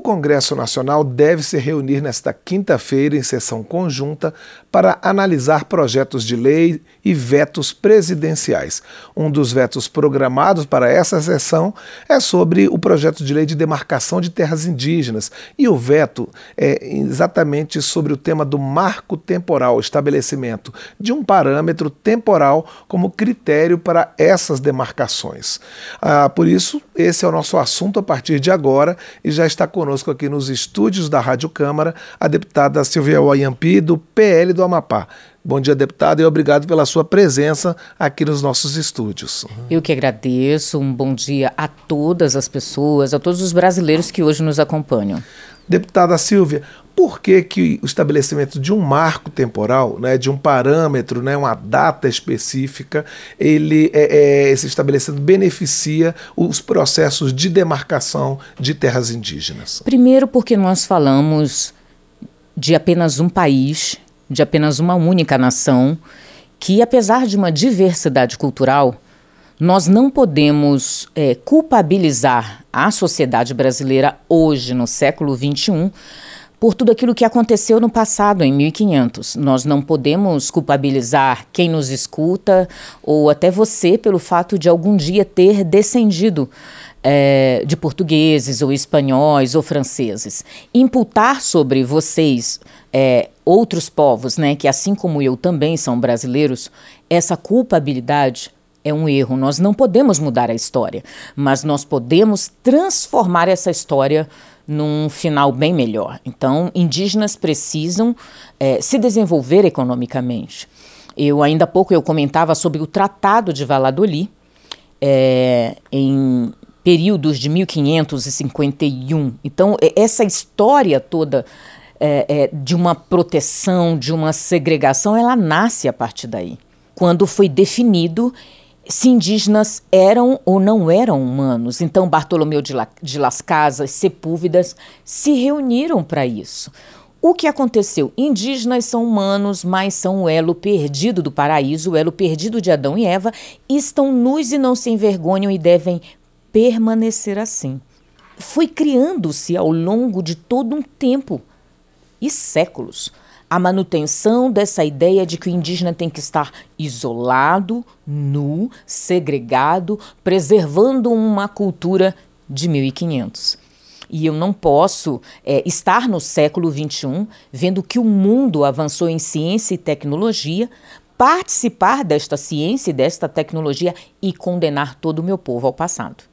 O Congresso Nacional deve se reunir nesta quinta-feira em sessão conjunta para analisar projetos de lei e vetos presidenciais. Um dos vetos programados para essa sessão é sobre o projeto de lei de demarcação de terras indígenas, e o veto é exatamente sobre o tema do marco temporal, estabelecimento de um parâmetro temporal como critério para essas demarcações. Ah, por isso, esse é o nosso assunto a partir de agora e já está conosco aqui nos estúdios da Rádio Câmara a deputada Silvia Wayampi, do PL do Amapá. Bom dia, deputado, e obrigado pela sua presença aqui nos nossos estúdios. Eu que agradeço. Um bom dia a todas as pessoas, a todos os brasileiros que hoje nos acompanham. Deputada Silvia, por que, que o estabelecimento de um marco temporal, né, de um parâmetro, né, uma data específica, ele é, é, esse estabelecimento beneficia os processos de demarcação de terras indígenas? Primeiro, porque nós falamos de apenas um país, de apenas uma única nação, que apesar de uma diversidade cultural, nós não podemos é, culpabilizar a sociedade brasileira hoje, no século XXI, por tudo aquilo que aconteceu no passado, em 1500. Nós não podemos culpabilizar quem nos escuta ou até você pelo fato de algum dia ter descendido é, de portugueses ou espanhóis ou franceses. Imputar sobre vocês, é, outros povos, né, que assim como eu também são brasileiros, essa culpabilidade é um erro. Nós não podemos mudar a história, mas nós podemos transformar essa história num final bem melhor. Então, indígenas precisam é, se desenvolver economicamente. Eu ainda há pouco eu comentava sobre o Tratado de Valladolid é, em períodos de 1551. Então, essa história toda é, é, de uma proteção, de uma segregação, ela nasce a partir daí. Quando foi definido se indígenas eram ou não eram humanos. Então, Bartolomeu de, La, de Las Casas, Sepúlvedas se reuniram para isso. O que aconteceu? Indígenas são humanos, mas são o elo perdido do paraíso, o elo perdido de Adão e Eva, estão nus e não se envergonham e devem permanecer assim. Foi criando-se ao longo de todo um tempo e séculos a manutenção dessa ideia de que o indígena tem que estar isolado, nu, segregado, preservando uma cultura de 1500. E eu não posso é, estar no século XXI vendo que o mundo avançou em ciência e tecnologia, participar desta ciência e desta tecnologia e condenar todo o meu povo ao passado.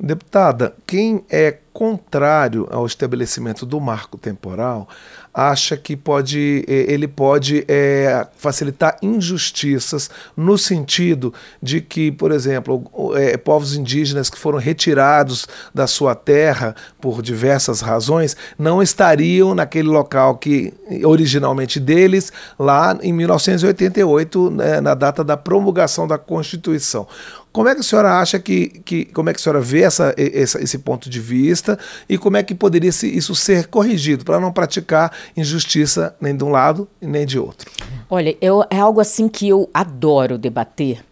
Deputada, quem é contrário ao estabelecimento do marco temporal acha que pode, ele pode é, facilitar injustiças no sentido de que, por exemplo, é, povos indígenas que foram retirados da sua terra por diversas razões não estariam naquele local que originalmente deles lá em 1988, né, na data da promulgação da Constituição. Como é que a senhora acha que, que como é que a senhora vê essa, essa, esse ponto de vista e como é que poderia isso ser corrigido para não praticar injustiça nem de um lado nem de outro? Olha, eu, é algo assim que eu adoro debater,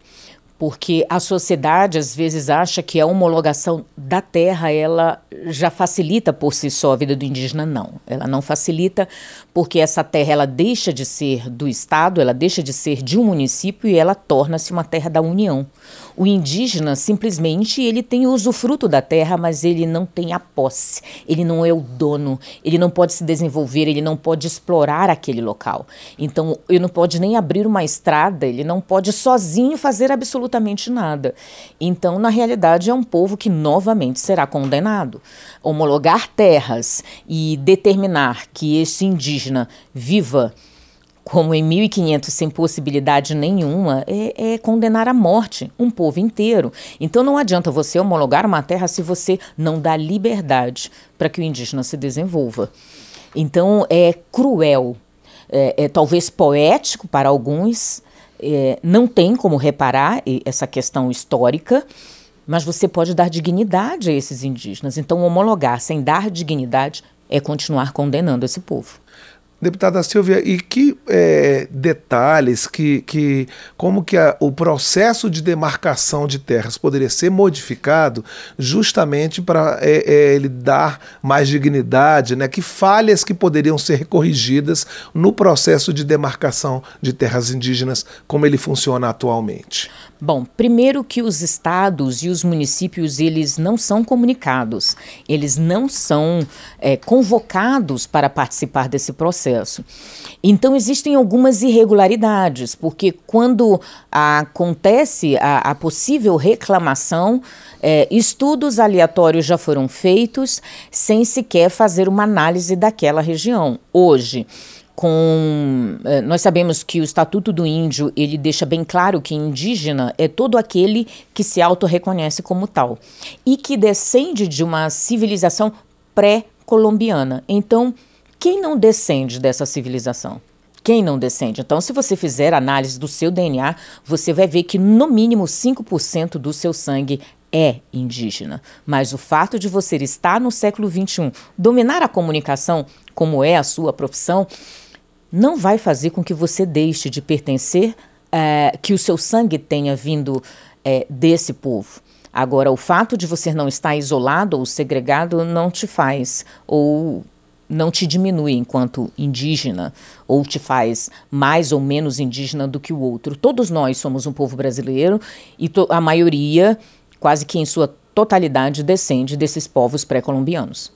porque a sociedade às vezes acha que a homologação da terra ela já facilita por si só a vida do indígena não ela não facilita porque essa terra ela deixa de ser do estado ela deixa de ser de um município e ela torna-se uma terra da União o indígena simplesmente ele tem o usufruto da terra mas ele não tem a posse ele não é o dono ele não pode se desenvolver ele não pode explorar aquele local então ele não pode nem abrir uma estrada ele não pode sozinho fazer absolutamente nada. Então, na realidade, é um povo que novamente será condenado. Homologar terras e determinar que esse indígena viva como em 1500 sem possibilidade nenhuma, é, é, condenar à morte um povo inteiro. Então não adianta você homologar uma terra se você não dá liberdade para que o indígena se desenvolva. Então é cruel, é, é talvez poético para alguns, é, não tem como reparar essa questão histórica, mas você pode dar dignidade a esses indígenas. Então, homologar sem dar dignidade é continuar condenando esse povo. Deputada Silvia, e que é, detalhes, que, que como que a, o processo de demarcação de terras poderia ser modificado justamente para é, é, ele dar mais dignidade, né? que falhas que poderiam ser corrigidas no processo de demarcação de terras indígenas, como ele funciona atualmente? Bom, primeiro que os estados e os municípios eles não são comunicados, eles não são é, convocados para participar desse processo. Então existem algumas irregularidades, porque quando acontece a, a possível reclamação, é, estudos aleatórios já foram feitos sem sequer fazer uma análise daquela região. Hoje com eh, nós sabemos que o Estatuto do Índio ele deixa bem claro que indígena é todo aquele que se auto-reconhece como tal e que descende de uma civilização pré-colombiana. Então, quem não descende dessa civilização? Quem não descende? Então, se você fizer análise do seu DNA, você vai ver que no mínimo 5% do seu sangue é indígena. Mas o fato de você estar no século XXI, dominar a comunicação, como é a sua profissão, não vai fazer com que você deixe de pertencer, é, que o seu sangue tenha vindo é, desse povo. Agora, o fato de você não estar isolado ou segregado não te faz, ou não te diminui enquanto indígena, ou te faz mais ou menos indígena do que o outro. Todos nós somos um povo brasileiro e a maioria, quase que em sua totalidade, descende desses povos pré-colombianos.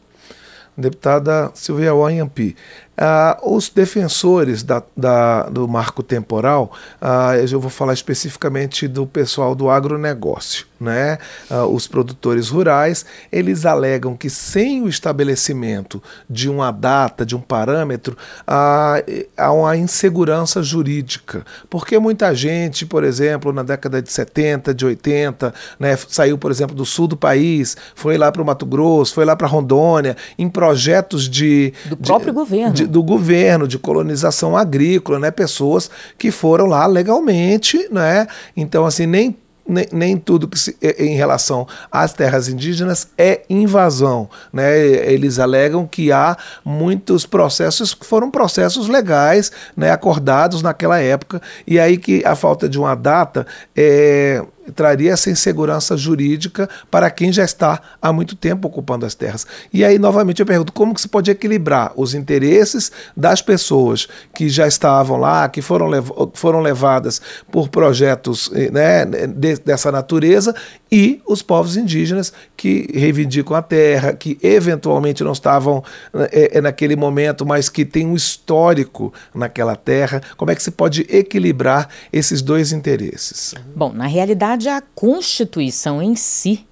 Deputada Silvia Wanhampi, ah, os defensores da, da, do marco temporal, ah, eu vou falar especificamente do pessoal do agronegócio, né? Ah, os produtores rurais, eles alegam que sem o estabelecimento de uma data, de um parâmetro, há uma insegurança jurídica. Porque muita gente, por exemplo, na década de 70, de 80, né, saiu, por exemplo, do sul do país, foi lá para o Mato Grosso, foi lá para Rondônia, em projetos de. Do próprio de, governo. De, do governo, de colonização agrícola, né? Pessoas que foram lá legalmente, né? Então, assim, nem nem, nem, tudo que se, em relação às terras indígenas é invasão. Né? Eles alegam que há muitos processos que foram processos legais, né, acordados naquela época, e aí que a falta de uma data é, traria essa insegurança jurídica para quem já está há muito tempo ocupando as terras. E aí, novamente, eu pergunto, como que se pode equilibrar os interesses das pessoas que já estavam lá, que foram, lev foram levadas por projetos eh, né, de, dessa natureza, e os povos indígenas que reivindicam a terra, que eventualmente não estavam é, naquele momento, mas que têm um histórico naquela terra. Como é que se pode equilibrar esses dois interesses? Bom, na realidade, a Constituição em si,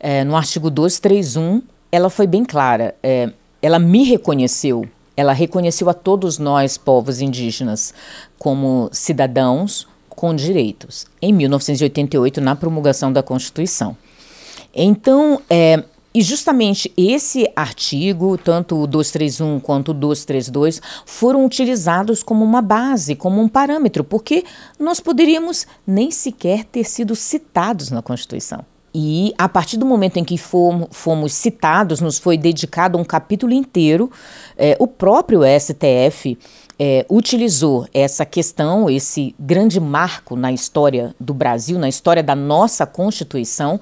é, no artigo 231, ela foi bem clara. É, ela me reconheceu, ela reconheceu a todos nós, povos indígenas, como cidadãos com direitos, em 1988, na promulgação da Constituição. Então, é, e justamente esse artigo, tanto o 231 quanto o 232, foram utilizados como uma base, como um parâmetro, porque nós poderíamos nem sequer ter sido citados na Constituição. E a partir do momento em que fomos, fomos citados, nos foi dedicado um capítulo inteiro, é, o próprio STF é, utilizou essa questão, esse grande marco na história do Brasil, na história da nossa Constituição,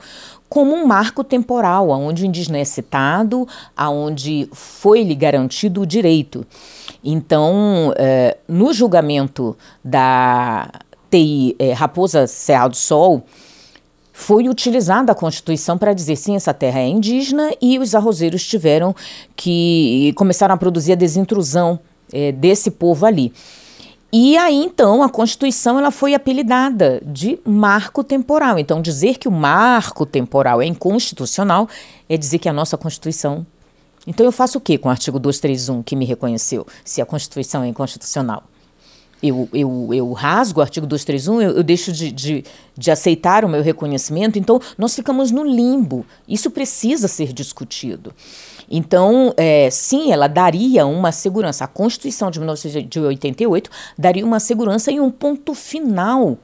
como um marco temporal, onde o indígena é citado, aonde foi-lhe garantido o direito. Então, é, no julgamento da TI é, Raposa Serra do Sol, foi utilizada a Constituição para dizer sim, essa terra é indígena e os arrozeiros tiveram que começaram a produzir a desintrusão é, desse povo ali. E aí então a Constituição ela foi apelidada de marco temporal. Então dizer que o marco temporal é inconstitucional é dizer que a nossa Constituição. Então eu faço o que com o artigo 231 que me reconheceu, se a Constituição é inconstitucional? eu, eu, eu rasgo o artigo 231, eu, eu deixo de, de, de aceitar o meu reconhecimento, então nós ficamos no limbo. Isso precisa ser discutido. Então, é, sim, ela daria uma segurança. A Constituição de 1988 daria uma segurança e um ponto final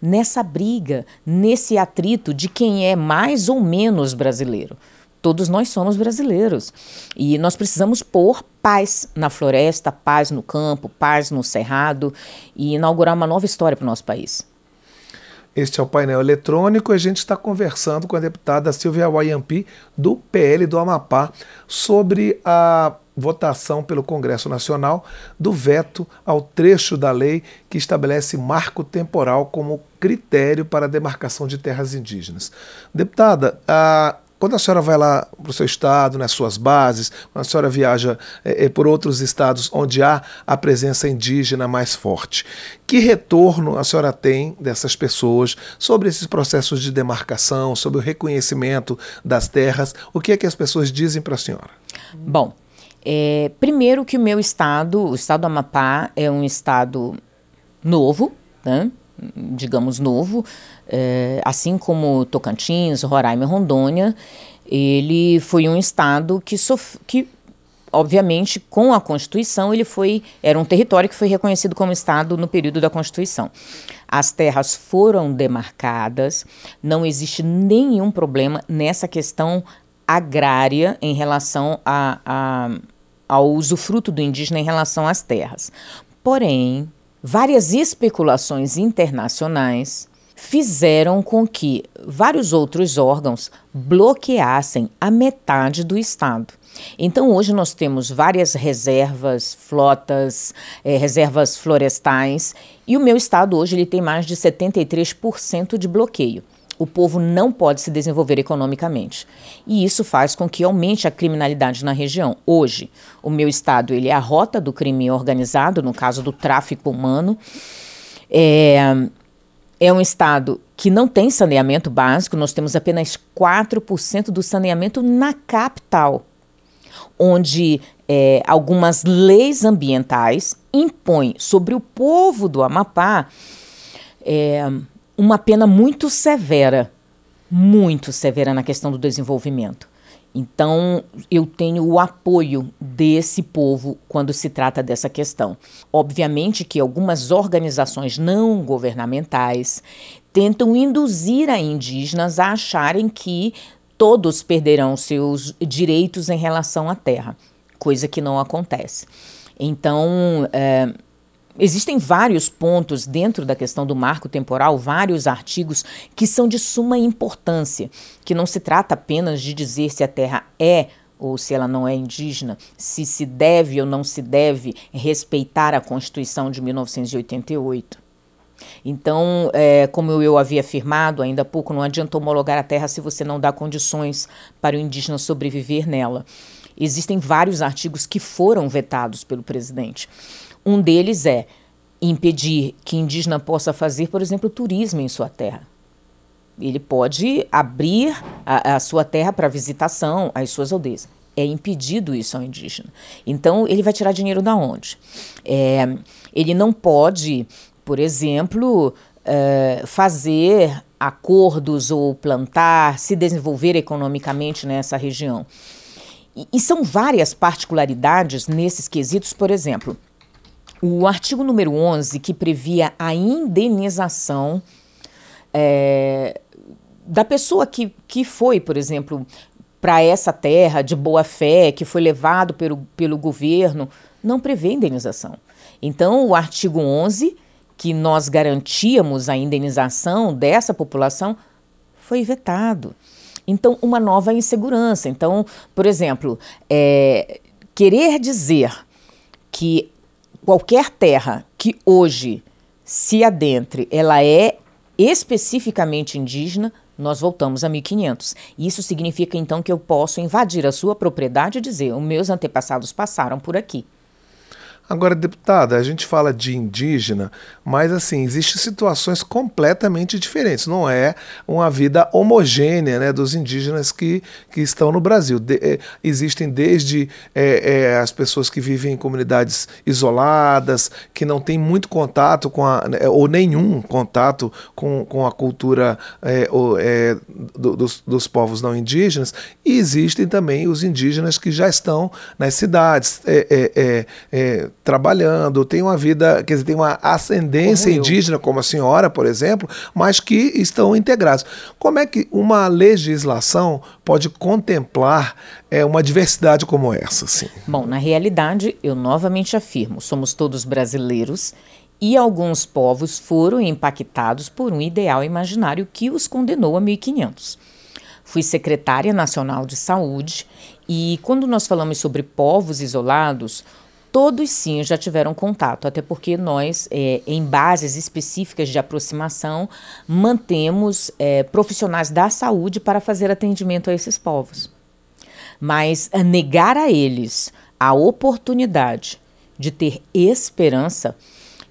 nessa briga, nesse atrito de quem é mais ou menos brasileiro. Todos nós somos brasileiros. E nós precisamos pôr paz na floresta, paz no campo, paz no cerrado e inaugurar uma nova história para o nosso país. Este é o painel eletrônico. A gente está conversando com a deputada Silvia Wayampi, do PL do Amapá, sobre a votação pelo Congresso Nacional do veto ao trecho da lei que estabelece marco temporal como critério para a demarcação de terras indígenas. Deputada, a, quando a senhora vai lá para o seu estado, nas suas bases, quando a senhora viaja é, por outros estados onde há a presença indígena mais forte, que retorno a senhora tem dessas pessoas sobre esses processos de demarcação, sobre o reconhecimento das terras? O que é que as pessoas dizem para a senhora? Bom, é, primeiro que o meu estado, o estado do Amapá, é um estado novo, né? Digamos, novo, é, assim como Tocantins, Roraima e Rondônia, ele foi um estado que, que obviamente, com a Constituição, ele foi era um território que foi reconhecido como estado no período da Constituição. As terras foram demarcadas, não existe nenhum problema nessa questão agrária em relação a, a, ao usufruto do indígena em relação às terras. Porém, Várias especulações internacionais fizeram com que vários outros órgãos bloqueassem a metade do Estado. Então, hoje nós temos várias reservas, flotas, eh, reservas florestais, e o meu estado hoje ele tem mais de 73% de bloqueio o povo não pode se desenvolver economicamente. E isso faz com que aumente a criminalidade na região. Hoje, o meu estado ele é a rota do crime organizado, no caso do tráfico humano. É, é um estado que não tem saneamento básico, nós temos apenas 4% do saneamento na capital, onde é, algumas leis ambientais impõem sobre o povo do Amapá. É, uma pena muito severa, muito severa na questão do desenvolvimento. Então, eu tenho o apoio desse povo quando se trata dessa questão. Obviamente que algumas organizações não governamentais tentam induzir a indígenas a acharem que todos perderão seus direitos em relação à terra, coisa que não acontece. Então, é, Existem vários pontos dentro da questão do marco temporal, vários artigos que são de suma importância, que não se trata apenas de dizer se a terra é ou se ela não é indígena, se se deve ou não se deve respeitar a Constituição de 1988. Então, é, como eu havia afirmado ainda há pouco, não adianta homologar a terra se você não dá condições para o indígena sobreviver nela. Existem vários artigos que foram vetados pelo presidente. Um deles é impedir que indígena possa fazer, por exemplo, turismo em sua terra. Ele pode abrir a, a sua terra para visitação às suas aldeias. É impedido isso ao indígena. Então, ele vai tirar dinheiro da onde? É, ele não pode, por exemplo, é, fazer acordos ou plantar, se desenvolver economicamente nessa região. E, e são várias particularidades nesses quesitos, por exemplo. O artigo número 11, que previa a indenização é, da pessoa que, que foi, por exemplo, para essa terra de boa fé, que foi levado pelo, pelo governo, não prevê indenização. Então, o artigo 11, que nós garantíamos a indenização dessa população, foi vetado. Então, uma nova insegurança. Então, por exemplo, é, querer dizer que qualquer terra que hoje se adentre, ela é especificamente indígena, nós voltamos a 1500. Isso significa então que eu posso invadir a sua propriedade e dizer: os meus antepassados passaram por aqui. Agora, deputada, a gente fala de indígena, mas assim, existem situações completamente diferentes. Não é uma vida homogênea né, dos indígenas que, que estão no Brasil. De, é, existem desde é, é, as pessoas que vivem em comunidades isoladas, que não têm muito contato com a, né, ou nenhum contato com, com a cultura ou, do, dos, dos povos não indígenas, e existem também os indígenas que já estão nas cidades trabalhando, têm uma vida, quer dizer, tem uma ascendência indígena, como a senhora, por exemplo, mas que estão integrados. Como é que uma legislação pode contemplar é, uma diversidade como essa? Assim? Bom, na realidade, eu novamente afirmo, somos todos brasileiros e alguns povos foram impactados por um ideal imaginário que os condenou a 1500. Fui secretária nacional de saúde e quando nós falamos sobre povos isolados, todos sim já tiveram contato, até porque nós, é, em bases específicas de aproximação, mantemos é, profissionais da saúde para fazer atendimento a esses povos. Mas negar a eles a oportunidade de ter esperança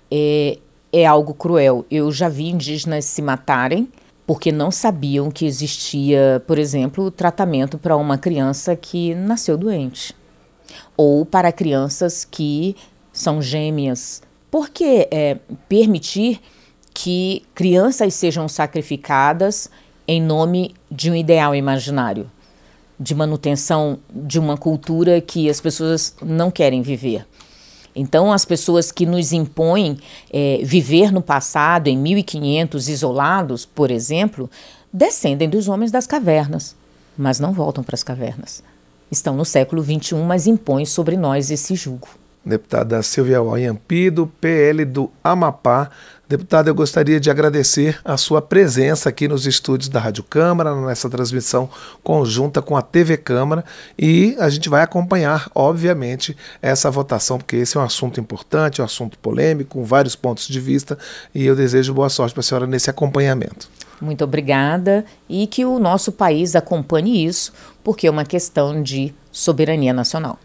é, é algo cruel. Eu já vi indígenas se matarem porque não sabiam que existia, por exemplo, tratamento para uma criança que nasceu doente ou para crianças que são gêmeas. Por que é, permitir que crianças sejam sacrificadas em nome de um ideal imaginário, de manutenção de uma cultura que as pessoas não querem viver? Então, as pessoas que nos impõem é, viver no passado, em 1500, isolados, por exemplo, descendem dos homens das cavernas, mas não voltam para as cavernas estão no século XXI, mas impõem sobre nós esse julgo. Deputada Silvia Oiampido, PL do Amapá. Deputada, eu gostaria de agradecer a sua presença aqui nos estúdios da Rádio Câmara, nessa transmissão conjunta com a TV Câmara, e a gente vai acompanhar, obviamente, essa votação, porque esse é um assunto importante, um assunto polêmico, com vários pontos de vista, e eu desejo boa sorte para a senhora nesse acompanhamento. Muito obrigada e que o nosso país acompanhe isso, porque é uma questão de soberania nacional.